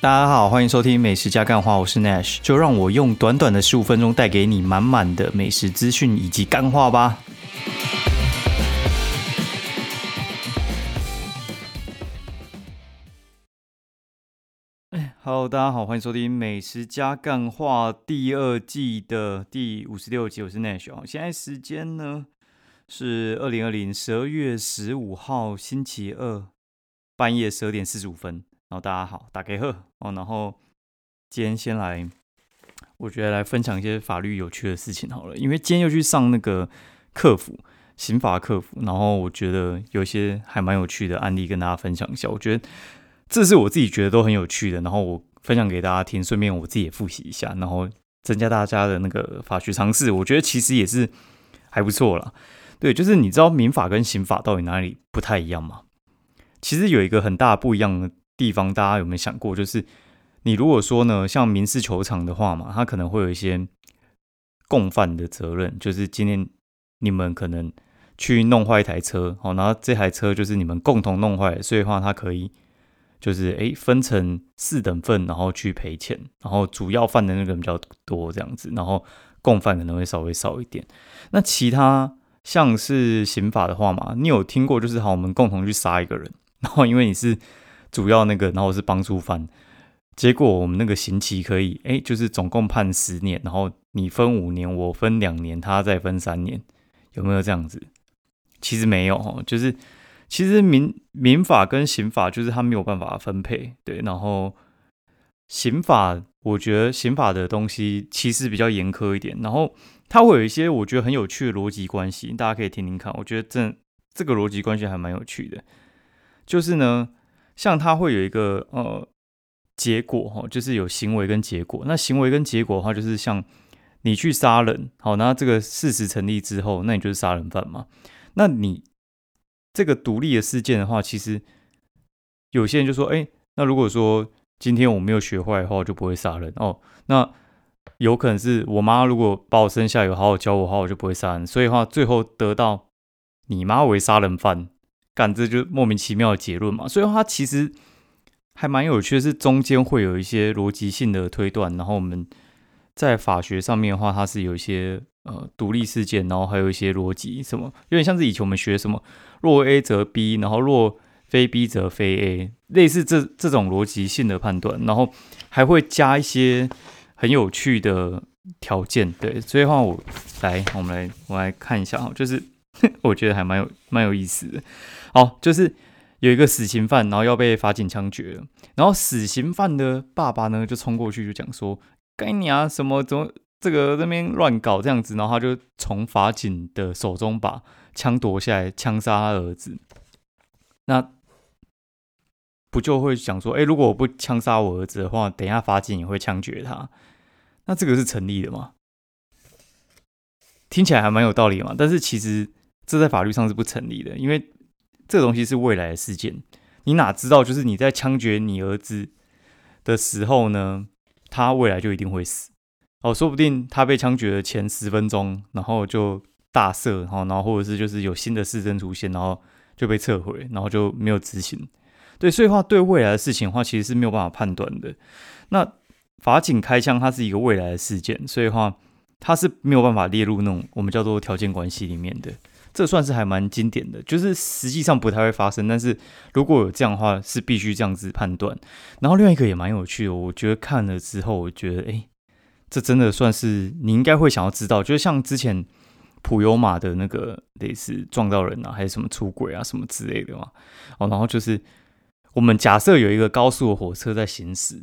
大家好，欢迎收听《美食加干话》，我是 Nash，就让我用短短的十五分钟带给你满满的美食资讯以及干话吧。哎，Hello，大家好，欢迎收听《美食加干话》第二季的第五十六集，我是 Nash。现在时间呢是二零二零十二月十五号星期二半夜十二点四十五分。然后大家好，打给贺哦。然后今天先来，我觉得来分享一些法律有趣的事情好了。因为今天又去上那个客服，刑法客服，然后我觉得有一些还蛮有趣的案例跟大家分享一下。我觉得这是我自己觉得都很有趣的，然后我分享给大家听，顺便我自己也复习一下，然后增加大家的那个法学常识。我觉得其实也是还不错啦。对，就是你知道民法跟刑法到底哪里不太一样吗？其实有一个很大不一样的。地方大家有没有想过，就是你如果说呢，像民事球场的话嘛，他可能会有一些共犯的责任，就是今天你们可能去弄坏一台车，好，然后这台车就是你们共同弄坏，所以话他可以就是诶分成四等份，然后去赔钱，然后主要犯的那个人比较多这样子，然后共犯可能会稍微少一点。那其他像是刑法的话嘛，你有听过就是好，我们共同去杀一个人，然后因为你是。主要那个，然后是帮助犯，结果我们那个刑期可以，哎，就是总共判十年，然后你分五年，我分两年，他再分三年，有没有这样子？其实没有哦，就是其实民民法跟刑法就是他没有办法分配，对，然后刑法我觉得刑法的东西其实比较严苛一点，然后它会有一些我觉得很有趣的逻辑关系，大家可以听听看，我觉得这这个逻辑关系还蛮有趣的，就是呢。像它会有一个呃结果哈，就是有行为跟结果。那行为跟结果的话，就是像你去杀人，好，那这个事实成立之后，那你就是杀人犯嘛。那你这个独立的事件的话，其实有些人就说，哎，那如果说今天我没有学坏的话，我就不会杀人哦。那有可能是我妈如果把我生下有好好教我的话，我就不会杀人。所以的话，最后得到你妈为杀人犯。感这就莫名其妙的结论嘛，所以它其实还蛮有趣的，是中间会有一些逻辑性的推断，然后我们在法学上面的话，它是有一些呃独立事件，然后还有一些逻辑，什么有点像是以前我们学什么若 A 则 B，然后若非 B 则非 A，类似这这种逻辑性的判断，然后还会加一些很有趣的条件，对，所以话我来，我们来我来看一下哈，就是 我觉得还蛮有蛮有意思的。好，就是有一个死刑犯，然后要被法警枪决了。然后死刑犯的爸爸呢，就冲过去就讲说：“该你啊，什么怎么这个那边乱搞这样子？”然后他就从法警的手中把枪夺下来，枪杀他儿子。那不就会想说：“哎，如果我不枪杀我儿子的话，等一下法警也会枪决他。”那这个是成立的吗？听起来还蛮有道理嘛。但是其实这在法律上是不成立的，因为。这个东西是未来的事件，你哪知道？就是你在枪决你儿子的时候呢，他未来就一定会死哦。说不定他被枪决的前十分钟，然后就大赦，然后然后或者是就是有新的事证出现，然后就被撤回，然后就没有执行。对，所以话对未来的事情的话，其实是没有办法判断的。那法警开枪，它是一个未来的事件，所以话它是没有办法列入那种我们叫做条件关系里面的。这算是还蛮经典的，就是实际上不太会发生，但是如果有这样的话，是必须这样子判断。然后另外一个也蛮有趣的，我觉得看了之后，我觉得哎，这真的算是你应该会想要知道，就是像之前普悠玛的那个类似撞到人啊，还是什么出轨啊什么之类的嘛。哦，然后就是我们假设有一个高速的火车在行驶，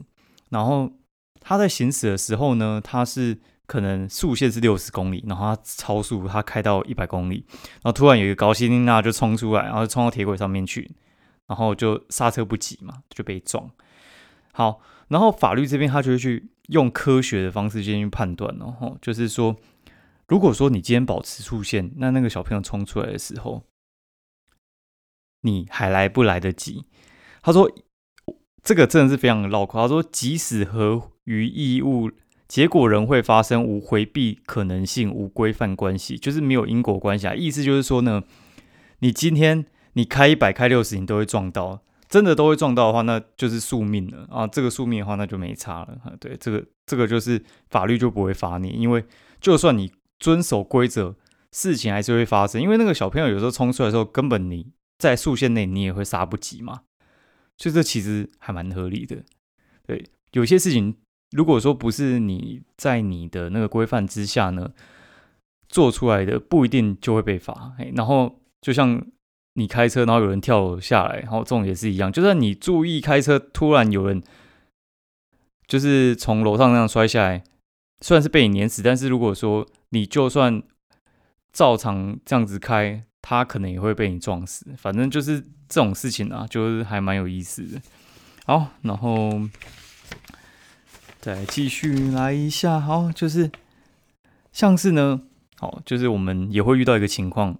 然后它在行驶的时候呢，它是。可能速限是六十公里，然后他超速，他开到一百公里，然后突然有一个高希林娜就冲出来，然后冲到铁轨上面去，然后就刹车不及嘛，就被撞。好，然后法律这边他就会去用科学的方式进行判断，然后就是说，如果说你今天保持速限，那那个小朋友冲出来的时候，你还来不来得及？他说这个真的是非常的绕口。他说，即使合于义务。结果仍会发生无回避可能性、无规范关系，就是没有因果关系啊。意思就是说呢，你今天你开一百、开六十，你都会撞到，真的都会撞到的话，那就是宿命了啊。这个宿命的话，那就没差了。对，这个这个就是法律就不会罚你，因为就算你遵守规则，事情还是会发生。因为那个小朋友有时候冲出来的时候，根本你在速线内，你也会刹不及嘛。所以这其实还蛮合理的。对，有些事情如果说不是你在你的那个规范之下呢，做出来的不一定就会被罚。然后就像。你开车，然后有人跳下来，然后这种也是一样。就算你注意开车，突然有人就是从楼上那样摔下来，虽然是被你碾死，但是如果说你就算照常这样子开，他可能也会被你撞死。反正就是这种事情啊，就是还蛮有意思的。好，然后再继续来一下。好，就是像是呢，好，就是我们也会遇到一个情况。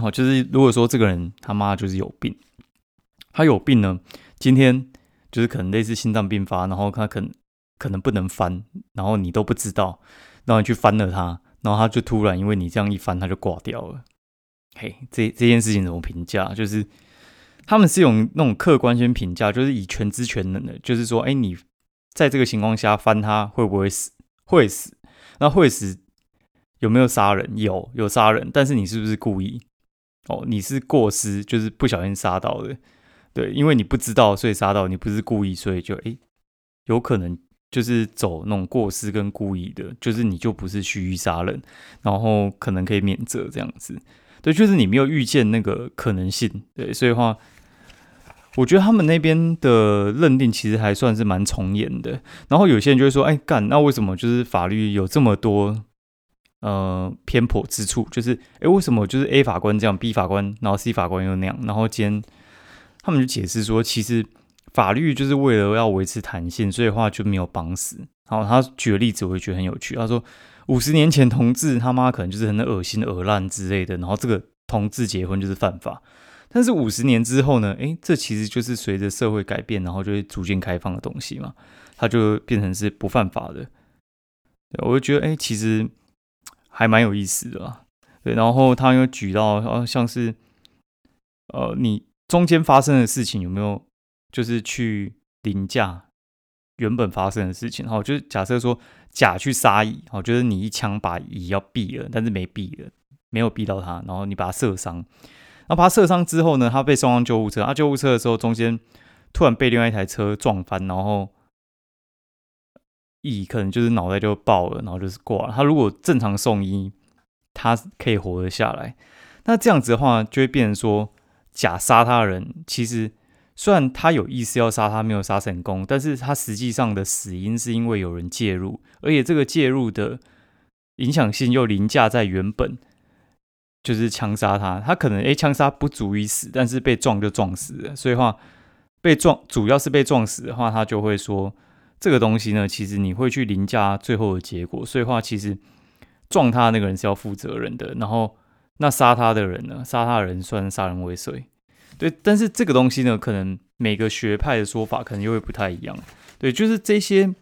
好，就是如果说这个人他妈就是有病，他有病呢，今天就是可能类似心脏病发，然后他可可能不能翻，然后你都不知道，然后你去翻了他，然后他就突然因为你这样一翻，他就挂掉了。嘿，这这件事情怎么评价？就是他们是用那种客观先评价，就是以全知全能的，就是说，哎，你在这个情况下翻他会不会死？会死。那会死有没有杀人？有，有杀人，但是你是不是故意？哦，你是过失，就是不小心杀到的，对，因为你不知道，所以杀到，你不是故意，所以就诶，有可能就是走那种过失跟故意的，就是你就不是蓄意杀人，然后可能可以免责这样子，对，就是你没有预见那个可能性，对，所以话，我觉得他们那边的认定其实还算是蛮从严的，然后有些人就会说，哎，干，那为什么就是法律有这么多？呃，偏颇之处就是，哎，为什么就是 A 法官这样，B 法官，然后 C 法官又那样，然后今他们就解释说，其实法律就是为了要维持弹性，所以话就没有绑死。然后他举个例子，我会觉得很有趣。他说，五十年前同志他妈可能就是很恶心、恶烂之类的，然后这个同志结婚就是犯法。但是五十年之后呢，哎，这其实就是随着社会改变，然后就会逐渐开放的东西嘛，它就变成是不犯法的。对我就觉得，哎，其实。还蛮有意思的，对。然后他又举到，呃，像是，呃，你中间发生的事情有没有，就是去凌驾原本发生的事情？好，就是假设说甲去杀乙，好，就是你一枪把乙要毙了，但是没毙了，没有毙到他，然后你把他射伤。那把他射伤之后呢，他被送上救护车。啊，救护车的时候中间突然被另外一台车撞翻，然后。乙可能就是脑袋就爆了，然后就是挂了。他如果正常送医，他可以活得下来。那这样子的话，就会变成说，假杀他人，其实虽然他有意思要杀他，没有杀成功，但是他实际上的死因是因为有人介入，而且这个介入的影响性又凌驾在原本就是枪杀他。他可能诶枪杀不足以死，但是被撞就撞死了。所以话被撞，主要是被撞死的话，他就会说。这个东西呢，其实你会去凌驾最后的结果，所以话其实撞他那个人是要负责任的，然后那杀他的人呢，杀他的人算杀人未遂，对。但是这个东西呢，可能每个学派的说法可能又会不太一样，对。就是这些，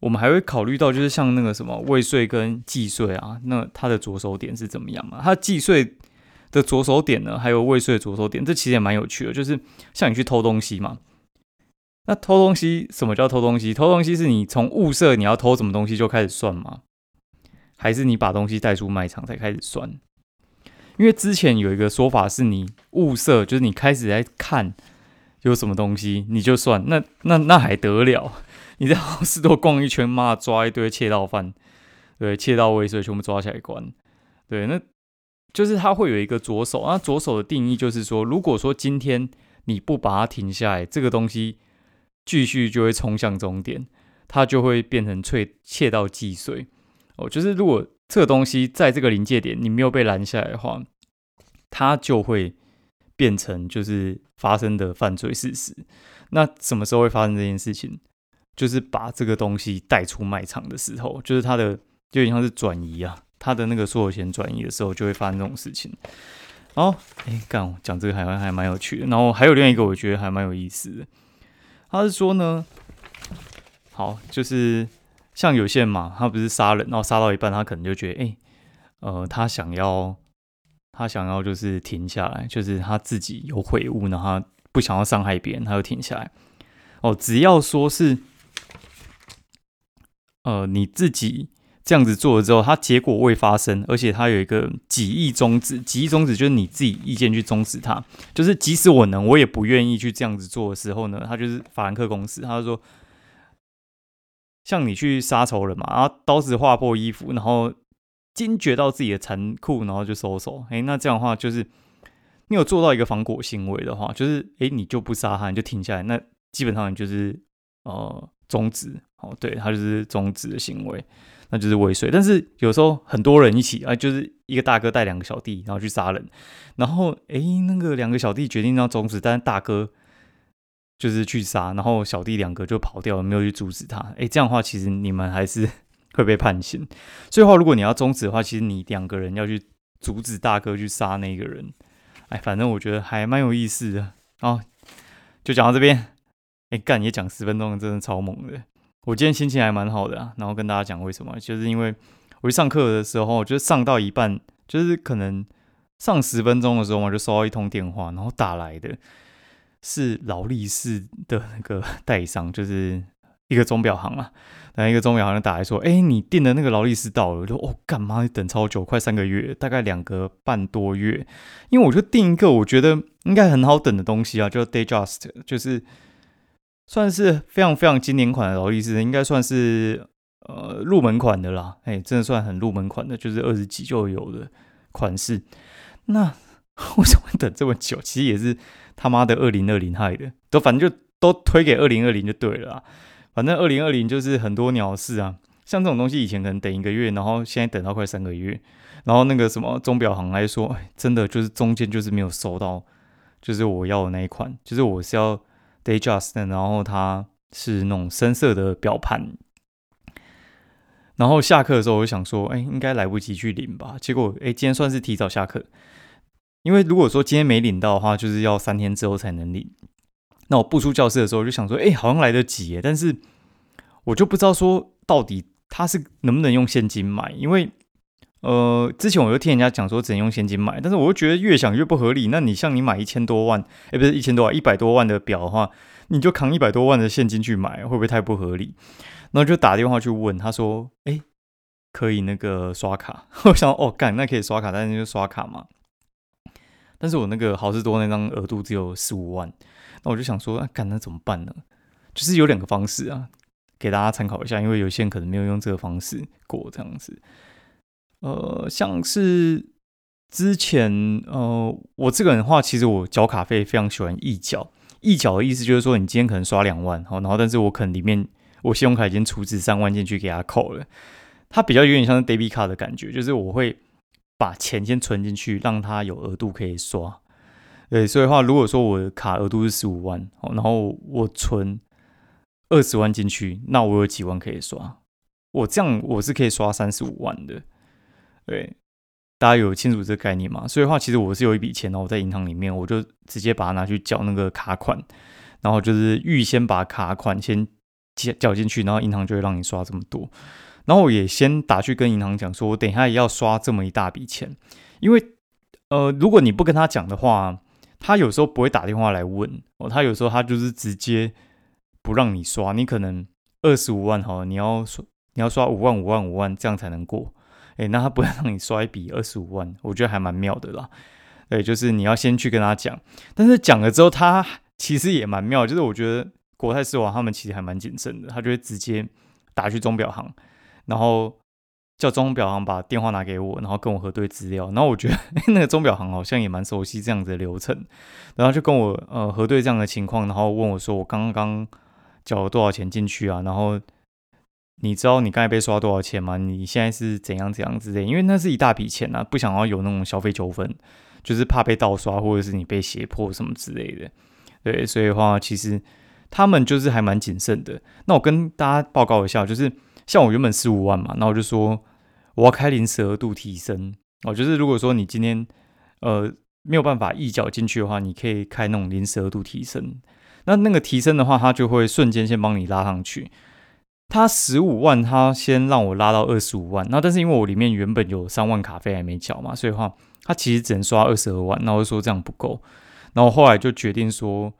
我们还会考虑到，就是像那个什么未遂跟既遂啊，那他的着手点是怎么样嘛？他既遂的着手点呢，还有未遂的着手点，这其实也蛮有趣的，就是像你去偷东西嘛。那偷东西，什么叫偷东西？偷东西是你从物色你要偷什么东西就开始算吗？还是你把东西带出卖场才开始算？因为之前有一个说法是你物色，就是你开始在看有什么东西你就算，那那那还得了？你在好市多逛一圈，妈抓一堆窃盗犯，对，窃盗未遂全部抓起来关，对，那就是他会有一个左手，那左手的定义就是说，如果说今天你不把它停下来，这个东西。继续就会冲向终点，它就会变成窃窃盗既遂哦。就是如果这个东西在这个临界点你没有被拦下来的话，它就会变成就是发生的犯罪事实。那什么时候会发生这件事情？就是把这个东西带出卖场的时候，就是它的就有点像是转移啊，它的那个所有权转移的时候，就会发生这种事情。然后，哎，干讲这个还还蛮有趣的。然后还有另外一个，我觉得还蛮有意思的。他是说呢，好，就是像有些人嘛，他不是杀人，然后杀到一半，他可能就觉得，哎，呃，他想要，他想要就是停下来，就是他自己有悔悟，然后不想要伤害别人，他就停下来。哦，只要说是，呃，你自己这样子做了之后，它结果未发生，而且它有一个几亿终止，几亿终止就是你自己意见去终止它，就是即使我能，我也不愿意去这样子做的时候呢，他就是法兰克公司，他说，像你去杀仇人嘛，然后刀子划破衣服，然后惊觉到自己的残酷，然后就收手。哎，那这样的话，就是你有做到一个防果行为的话，就是哎，你就不杀他，你就停下来，那。基本上就是呃终止哦，对他就是终止的行为，那就是未遂。但是有时候很多人一起啊，就是一个大哥带两个小弟，然后去杀人，然后诶，那个两个小弟决定要终止，但是大哥就是去杀，然后小弟两个就跑掉了，没有去阻止他。诶，这样的话其实你们还是 会被判刑。所以话，如果你要终止的话，其实你两个人要去阻止大哥去杀那个人。哎，反正我觉得还蛮有意思的哦。就讲到这边。哎，干也讲十分钟，真的超猛的。我今天心情还蛮好的啊，然后跟大家讲为什么，就是因为我去上课的时候，就上到一半，就是可能上十分钟的时候嘛，就收到一通电话，然后打来的是劳力士的那个代理商，就是一个钟表行啊，然后一个钟表行打来说，哎，你订的那个劳力士到了，我就哦，干嘛等超久，快三个月，大概两个半多月，因为我就订一个我觉得应该很好等的东西啊，就 Dayjust，就是。算是非常非常经典款的劳力士，应该算是呃入门款的啦。哎，真的算很入门款的，就是二十几就有的款式。那 为什么等这么久？其实也是他妈的二零二零害的，都反正就都推给二零二零就对了。反正二零二零就是很多鸟事啊，像这种东西以前可能等一个月，然后现在等到快三个月。然后那个什么钟表行来说，真的就是中间就是没有收到，就是我要的那一款，就是我是要。Dayjust，然后它是那种深色的表盘，然后下课的时候我就想说，哎，应该来不及去领吧。结果，哎，今天算是提早下课，因为如果说今天没领到的话，就是要三天之后才能领。那我步出教室的时候我就想说，哎，好像来得及，但是我就不知道说到底他是能不能用现金买，因为。呃，之前我就听人家讲说只能用现金买，但是我又觉得越想越不合理。那你像你买一千多万，哎，不是一千多万，一百多万的表的话，你就扛一百多万的现金去买，会不会太不合理？然后就打电话去问，他说，哎，可以那个刷卡。我想，哦，干，那可以刷卡，但是就刷卡嘛。但是我那个好事多那张额度只有十五万，那我就想说，那干那怎么办呢？就是有两个方式啊，给大家参考一下，因为有些人可能没有用这个方式过这样子。呃，像是之前呃，我这个人的话，其实我缴卡费非常喜欢一缴。一缴的意思就是说，你今天可能刷两万，好，然后但是我可能里面我信用卡已经储值三万进去给他扣了。它比较有点像是 debit 卡的感觉，就是我会把钱先存进去，让它有额度可以刷。对，所以的话，如果说我的卡额度是十五万，好，然后我存二十万进去，那我有几万可以刷。我这样我是可以刷三十五万的。对，大家有清楚这个概念吗？所以的话，其实我是有一笔钱然后在银行里面，我就直接把它拿去缴那个卡款，然后就是预先把卡款先缴缴进去，然后银行就会让你刷这么多。然后我也先打去跟银行讲说，我等一下也要刷这么一大笔钱，因为呃，如果你不跟他讲的话，他有时候不会打电话来问哦，他有时候他就是直接不让你刷，你可能二十五万哈，你要刷你要刷五万五万五万这样才能过。哎，那他不会让你刷一笔二十五万，我觉得还蛮妙的啦。对，就是你要先去跟他讲，但是讲了之后，他其实也蛮妙。就是我觉得国泰世华他们其实还蛮谨慎的，他就会直接打去钟表行，然后叫钟表行把电话拿给我，然后跟我核对资料。然后我觉得那个钟表行好像也蛮熟悉这样子的流程，然后就跟我呃核对这样的情况，然后问我说我刚刚缴了多少钱进去啊？然后。你知道你刚才被刷多少钱吗？你现在是怎样怎样之类？因为那是一大笔钱啊，不想要有那种消费纠纷，就是怕被盗刷或者是你被胁迫什么之类的。对，所以的话，其实他们就是还蛮谨慎的。那我跟大家报告一下，就是像我原本十五万嘛，那我就说我要开临时额度提升。哦，就是如果说你今天呃没有办法一脚进去的话，你可以开那种临时额度提升。那那个提升的话，它就会瞬间先帮你拉上去。他十五万，他先让我拉到二十五万，那但是因为我里面原本有三万卡费还没缴嘛，所以话他其实只能刷二十二万，那我就说这样不够，然后后来就决定说，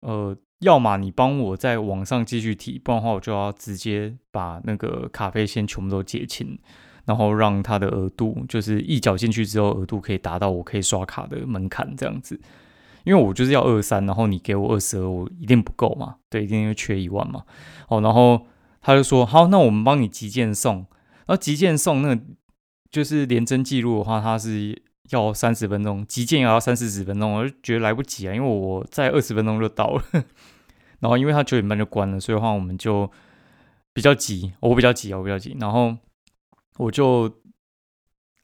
呃，要么你帮我在网上继续提，不然的话我就要直接把那个卡费先全部都结清，然后让他的额度就是一缴进去之后额度可以达到我可以刷卡的门槛这样子。因为我就是要二三，然后你给我二十二，我一定不够嘛，对，一定会缺一万嘛。哦，然后他就说好，那我们帮你急件送，然后急件送那就是连真记录的话，他是要三十分钟，急件也要三四十分钟，我就觉得来不及啊，因为我在二十分钟就到了。然后因为他九点半就关了，所以的话我们就比较急，我比较急啊，我比较急。然后我就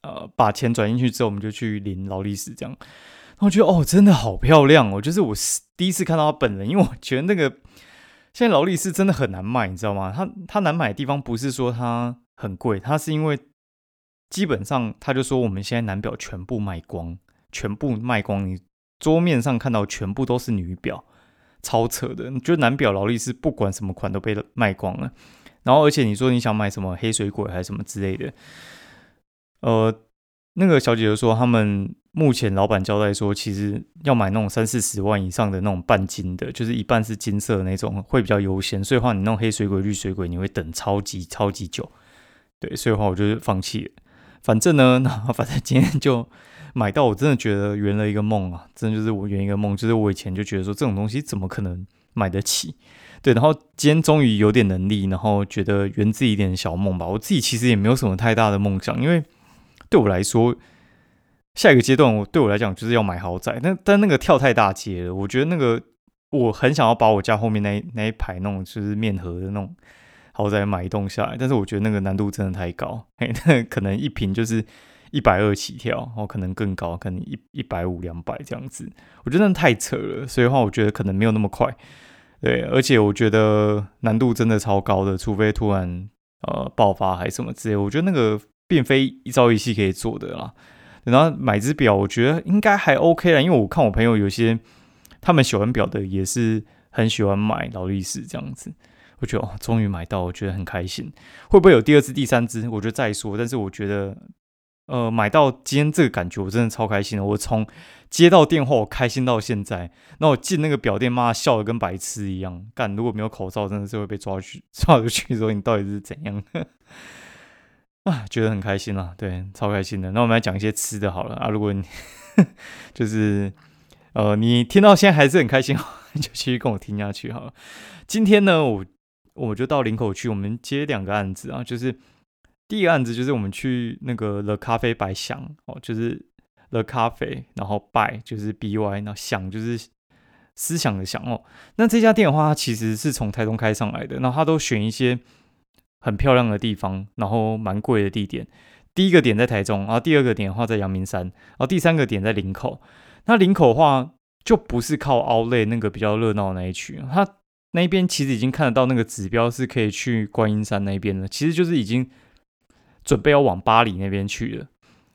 呃把钱转进去之后，我们就去领劳力士这样。我觉得哦，真的好漂亮哦！就是我第一次看到他本人，因为我觉得那个现在劳力士真的很难卖，你知道吗？它它难买的地方不是说它很贵，它是因为基本上他就说我们现在男表全部卖光，全部卖光，你桌面上看到全部都是女表，超扯的。你觉得男表劳力士不管什么款都被卖光了，然后而且你说你想买什么黑水鬼还是什么之类的，呃，那个小姐姐说他们。目前老板交代说，其实要买那种三四十万以上的那种半金的，就是一半是金色的那种，会比较优先。所以话，你弄黑水鬼、绿水鬼，你会等超级超级久。对，所以话我就是放弃了。反正呢，那反正今天就买到，我真的觉得圆了一个梦啊！真的就是我圆一个梦，就是我以前就觉得说这种东西怎么可能买得起？对，然后今天终于有点能力，然后觉得圆自己一点小梦吧。我自己其实也没有什么太大的梦想，因为对我来说。下一个阶段，我对我来讲就是要买豪宅，但但那个跳太大阶了。我觉得那个我很想要把我家后面那那一排那种就是面河的那种豪宅买一栋下来，但是我觉得那个难度真的太高，嘿，那可能一平就是一百二起跳，哦，可能更高，可能一一百五两百这样子，我觉得那太扯了。所以的话，我觉得可能没有那么快，对，而且我觉得难度真的超高的，除非突然呃爆发还是什么之类，我觉得那个并非一朝一夕可以做的啦。然后买只表，我觉得应该还 OK 了，因为我看我朋友有些他们喜欢表的，也是很喜欢买劳力士这样子。我觉得哦，终于买到，我觉得很开心。会不会有第二只、第三只？我觉得再说。但是我觉得，呃，买到今天这个感觉，我真的超开心的。我从接到电话，我开心到现在。那我进那个表店，妈笑的跟白痴一样。干，如果没有口罩，真的是会被抓去 抓出去说你到底是怎样。啊，觉得很开心啦，对，超开心的。那我们来讲一些吃的好了啊。如果你 就是呃，你听到现在还是很开心，就继续跟我听下去好了。今天呢，我我就到林口去，我们接两个案子啊。就是第一个案子就是我们去那个 The 咖啡白想哦，就是 The 咖啡，然后 by 就是 by，然后想就是思想的想哦。那这家店的话，它其实是从台东开上来的，然后它都选一些。很漂亮的地方，然后蛮贵的地点。第一个点在台中，然后第二个点的话在阳明山，然后第三个点在林口。那林口的话就不是靠凹类那个比较热闹那一区，它那边其实已经看得到那个指标是可以去观音山那边了，其实就是已经准备要往巴黎那边去了。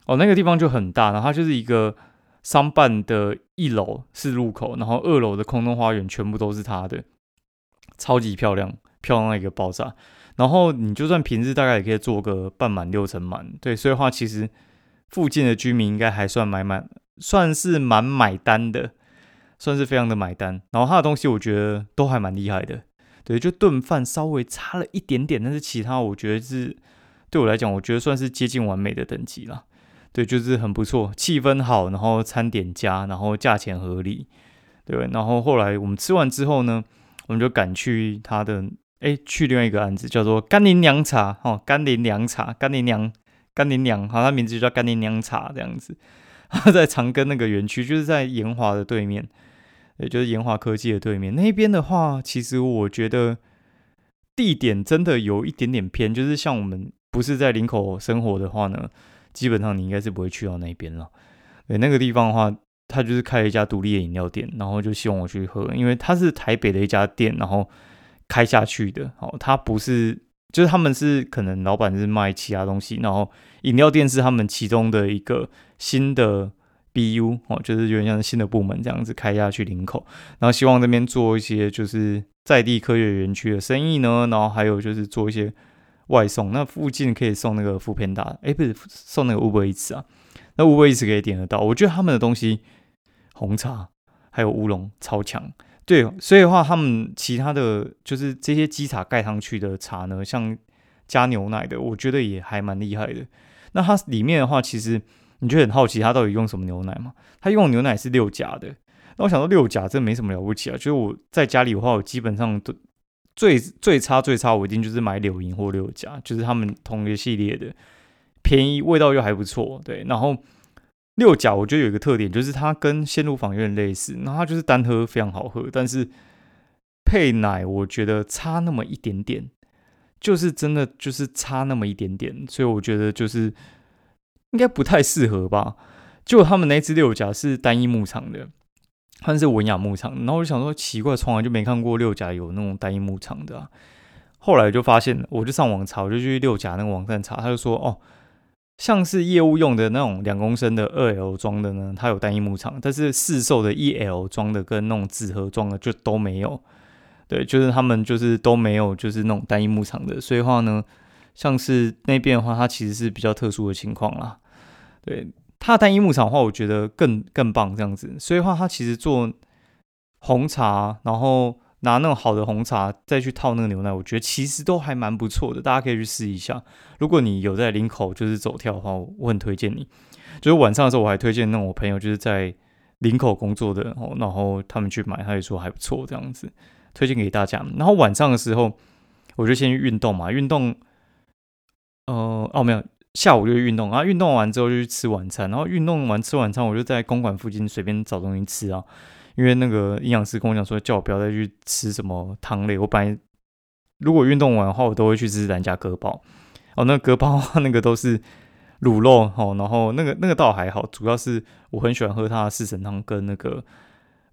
哦，那个地方就很大，然后它就是一个商办的一楼是入口，然后二楼的空中花园全部都是它的，超级漂亮，漂亮一个爆炸。然后你就算平日大概也可以做个半满六成满，对，所以话其实附近的居民应该还算买满，算是蛮买单的，算是非常的买单。然后他的东西我觉得都还蛮厉害的，对，就顿饭稍微差了一点点，但是其他我觉得是对我来讲，我觉得算是接近完美的等级了。对，就是很不错，气氛好，然后餐点佳，然后价钱合理，对。然后后来我们吃完之后呢，我们就赶去他的。哎，去另外一个案子叫做甘霖凉茶哦，甘霖凉茶，甘霖凉，甘霖凉，好，它名字就叫甘霖凉茶这样子。它在长庚那个园区，就是在延华的对面，也就是延华科技的对面。那边的话，其实我觉得地点真的有一点点偏，就是像我们不是在林口生活的话呢，基本上你应该是不会去到那边了。对，那个地方的话，他就是开了一家独立的饮料店，然后就希望我去喝，因为它是台北的一家店，然后。开下去的哦，他不是，就是他们是可能老板是卖其他东西，然后饮料店是他们其中的一个新的 BU 哦，就是有点像新的部门这样子开下去领口，然后希望这边做一些就是在地科学园区的生意呢，然后还有就是做一些外送，那附近可以送那个副片大，哎，不是送那个 Uber Eats 啊，那 Uber Eats 可以点得到，我觉得他们的东西红茶还有乌龙超强。对，所以的话，他们其他的就是这些基茶盖上去的茶呢，像加牛奶的，我觉得也还蛮厉害的。那它里面的话，其实你就很好奇，它到底用什么牛奶嘛？它用牛奶是六甲的。那我想到六甲这没什么了不起啊，就是我在家里的话，我基本上都最最差最差，我一定就是买柳营或六甲，就是他们同一个系列的，便宜，味道又还不错。对，然后六甲我觉得有一个特点，就是它跟鲜乳坊有点类似，那它就是单喝非常好喝，但是配奶我觉得差那么一点点，就是真的就是差那么一点点，所以我觉得就是应该不太适合吧。就他们那只六甲是单一牧场的。它是文雅牧场，然后我就想说奇怪，从来就没看过六甲有那种单一牧场的。后来就发现，我就上网查，我就去六甲那个网站查，他就说哦，像是业务用的那种两公升的二 L 装的呢，它有单一牧场，但是市售的一 L 装的跟那种纸盒装的就都没有。对，就是他们就是都没有，就是那种单一牧场的。所以话呢，像是那边的话，它其实是比较特殊的情况啦。对。它单一牧场的话，我觉得更更棒这样子。所以话，它其实做红茶，然后拿那种好的红茶再去套那个牛奶，我觉得其实都还蛮不错的。大家可以去试一下。如果你有在林口就是走跳的话，我很推荐你。就是晚上的时候，我还推荐那种我朋友就是在林口工作的，然后他们去买，他也说还不错这样子，推荐给大家。然后晚上的时候，我就先去运动嘛，运动，呃，哦没有。下午就运动，然后运动完之后就去吃晚餐，然后运动完吃晚餐，我就在公馆附近随便找东西吃啊。因为那个营养师跟我讲说，叫我不要再去吃什么汤类。我本来如果运动完的话，我都会去吃咱家割包。哦，那割包那个都是卤肉哦，然后那个那个倒还好，主要是我很喜欢喝它的四神汤跟那个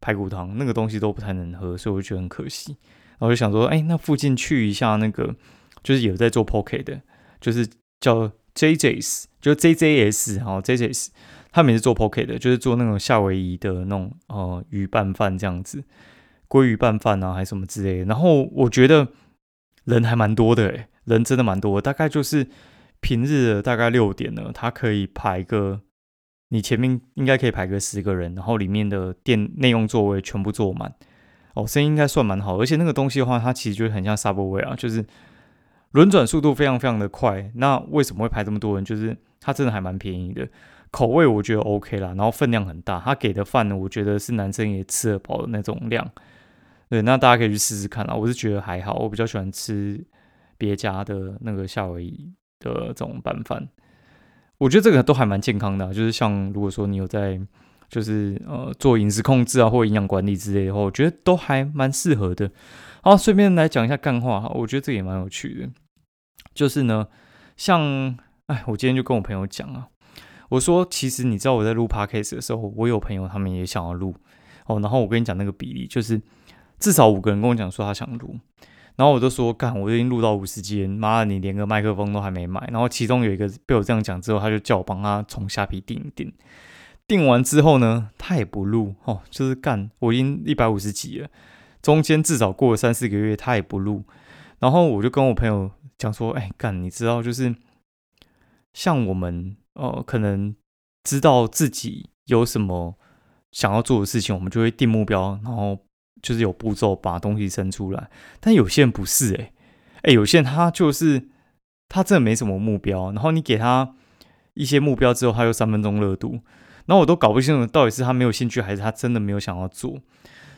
排骨汤，那个东西都不太能喝，所以我就觉得很可惜。然后就想说，哎，那附近去一下那个，就是有在做 poke 的，就是叫。JJS 就 JJS 哈，JJS 他们也是做 poke 的，就是做那种夏威夷的那种呃鱼拌饭这样子，鲑鱼拌饭啊，还是什么之类的。然后我觉得人还蛮多的诶，人真的蛮多，大概就是平日的大概六点呢，它可以排个，你前面应该可以排个十个人，然后里面的店内用座位全部坐满，哦，生意应该算蛮好，而且那个东西的话，它其实就很像 Subway 啊，就是。轮转速度非常非常的快，那为什么会排这么多人？就是它真的还蛮便宜的，口味我觉得 OK 啦，然后分量很大，他给的饭呢，我觉得是男生也吃得饱的那种量。对，那大家可以去试试看啦。我是觉得还好，我比较喜欢吃别家的那个夏威夷的这种拌饭，我觉得这个都还蛮健康的。就是像如果说你有在就是呃做饮食控制啊，或营养管理之类的话，我觉得都还蛮适合的。好，顺便来讲一下干话哈，我觉得这也蛮有趣的。就是呢，像哎，我今天就跟我朋友讲啊，我说其实你知道我在录 podcast 的时候，我有朋友他们也想要录哦。然后我跟你讲那个比例，就是至少五个人跟我讲说他想录，然后我就说干，我已经录到五十集，妈的，你连个麦克风都还没买。然后其中有一个被我这样讲之后，他就叫我帮他从虾皮订一订。订完之后呢，他也不录哦，就是干，我已经一百五十集了。中间至少过了三四个月，他也不录，然后我就跟我朋友讲说：“哎，干，你知道，就是像我们，呃，可能知道自己有什么想要做的事情，我们就会定目标，然后就是有步骤把东西生出来。但有些人不是，哎，哎，有些人他就是他真的没什么目标，然后你给他一些目标之后，他又三分钟热度，然后我都搞不清楚到底是他没有兴趣，还是他真的没有想要做。”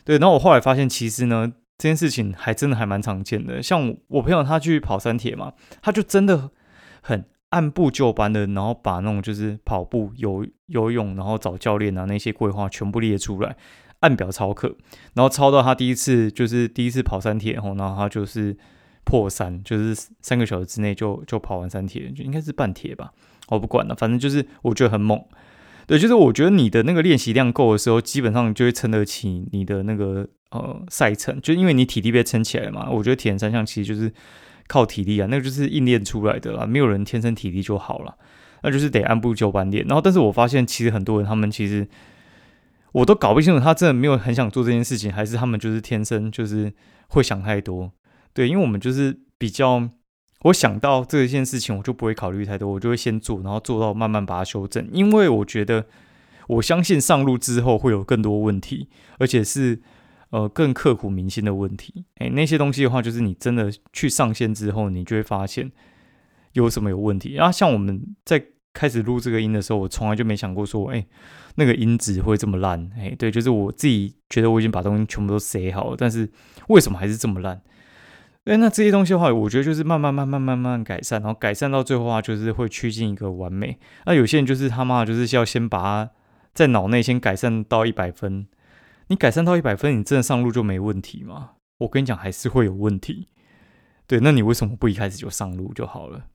对，然后我后来发现，其实呢，这件事情还真的还蛮常见的。像我朋友他去跑山铁嘛，他就真的很按部就班的，然后把那种就是跑步、游游泳，然后找教练啊那些规划全部列出来，按表操课，然后操到他第一次就是第一次跑山铁，然后然后他就是破三，就是三个小时之内就就跑完山铁，就应该是半铁吧，我不管了，反正就是我觉得很猛。对，就是我觉得你的那个练习量够的时候，基本上就会撑得起你的那个呃赛程，就因为你体力被撑起来嘛。我觉得铁人三项其实就是靠体力啊，那个就是硬练出来的啦，没有人天生体力就好了，那就是得按部就班练。然后，但是我发现其实很多人他们其实我都搞不清楚，他真的没有很想做这件事情，还是他们就是天生就是会想太多。对，因为我们就是比较。我想到这件事情，我就不会考虑太多，我就会先做，然后做到慢慢把它修正。因为我觉得，我相信上路之后会有更多问题，而且是呃更刻骨铭心的问题。哎，那些东西的话，就是你真的去上线之后，你就会发现有什么有问题。然后像我们在开始录这个音的时候，我从来就没想过说，哎，那个音质会这么烂。哎，对，就是我自己觉得我已经把东西全部都塞好了，但是为什么还是这么烂？哎，那这些东西的话，我觉得就是慢慢、慢慢、慢慢改善，然后改善到最后的话，就是会趋近一个完美。那有些人就是他妈就是要先把它在脑内先改善到一百分。你改善到一百分，你真的上路就没问题吗？我跟你讲，还是会有问题。对，那你为什么不一开始就上路就好了？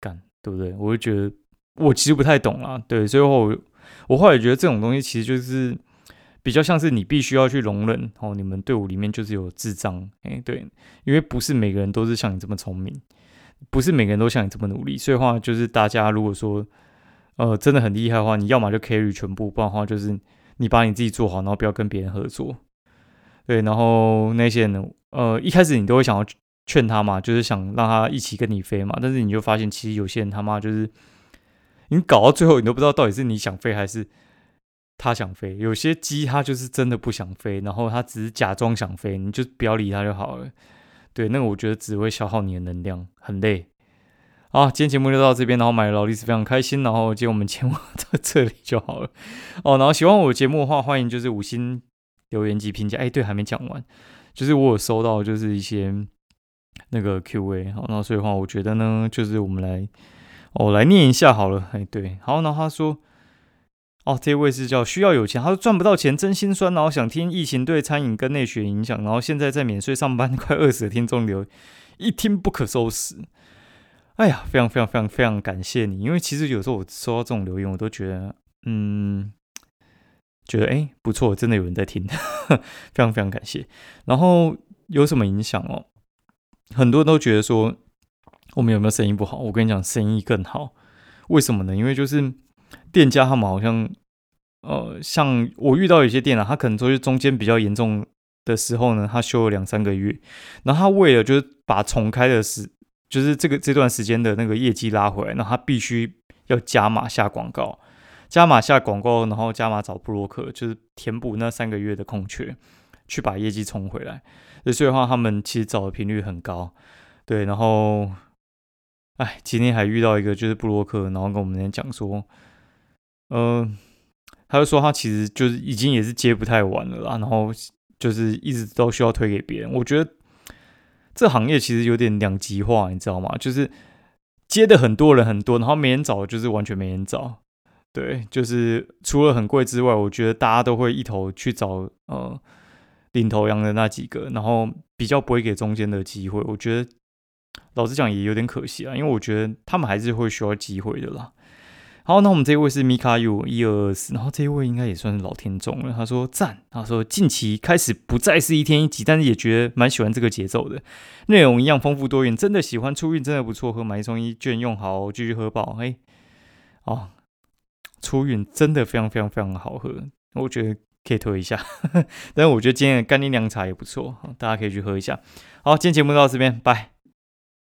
干，对不对？我就觉得我其实不太懂啊。对，最后我我后来觉得这种东西其实就是。比较像是你必须要去容忍哦，你们队伍里面就是有智障，哎，对，因为不是每个人都是像你这么聪明，不是每个人都像你这么努力，所以话就是大家如果说呃真的很厉害的话，你要么就 carry 全部，不然的话就是你把你自己做好，然后不要跟别人合作，对，然后那些人呃一开始你都会想要劝他嘛，就是想让他一起跟你飞嘛，但是你就发现其实有些人他妈就是你搞到最后你都不知道到底是你想飞还是。他想飞，有些鸡它就是真的不想飞，然后它只是假装想飞，你就不要理它就好了。对，那个我觉得只会消耗你的能量，很累。好，今天节目就到这边，然后买了劳力士非常开心，然后今天我们节目 到这里就好了。哦，然后喜欢我的节目的话，欢迎就是五星留言及评价。哎，对，还没讲完，就是我有收到就是一些那个 Q&A，好，那所以话我觉得呢，就是我们来，我来念一下好了。哎，对，好，然后他说。哦，这位是叫需要有钱，他说赚不到钱真心酸，然后想听疫情对餐饮跟内学影响，然后现在在免税上班快饿死的听众留一听不可收拾。哎呀，非常非常非常非常感谢你，因为其实有时候我收到这种留言，我都觉得嗯，觉得哎不错，真的有人在听，非常非常感谢。然后有什么影响哦？很多人都觉得说我们有没有生意不好？我跟你讲，生意更好。为什么呢？因为就是。店家他们好像，呃，像我遇到有些店啊，他可能说是中间比较严重的时候呢，他休了两三个月，然后他为了就是把重开的时，就是这个这段时间的那个业绩拉回来，那他必须要加码下广告，加码下广告，然后加码找布洛克，就是填补那三个月的空缺，去把业绩冲回来。所以的话，他们其实找的频率很高，对，然后，哎，今天还遇到一个就是布洛克，然后跟我们讲说。嗯，他就说他其实就是已经也是接不太完了啦，然后就是一直都需要推给别人。我觉得这行业其实有点两极化，你知道吗？就是接的很多人很多，然后没人找，就是完全没人找。对，就是除了很贵之外，我觉得大家都会一头去找呃领头羊的那几个，然后比较不会给中间的机会。我觉得老实讲也有点可惜啊，因为我觉得他们还是会需要机会的啦。好，那我们这一位是 Mika U 一二四，然后这一位应该也算是老听众了。他说赞，他说近期开始不再是一天一集，但是也觉得蛮喜欢这个节奏的，内容一样丰富多元，真的喜欢出运真的不错，和买一送一券用好，继续喝爆。嘿，哦，出运真的非常非常非常好喝，我觉得可以推一下。但是我觉得今天的干爹凉茶也不错，大家可以去喝一下。好，今天节目到这边，拜。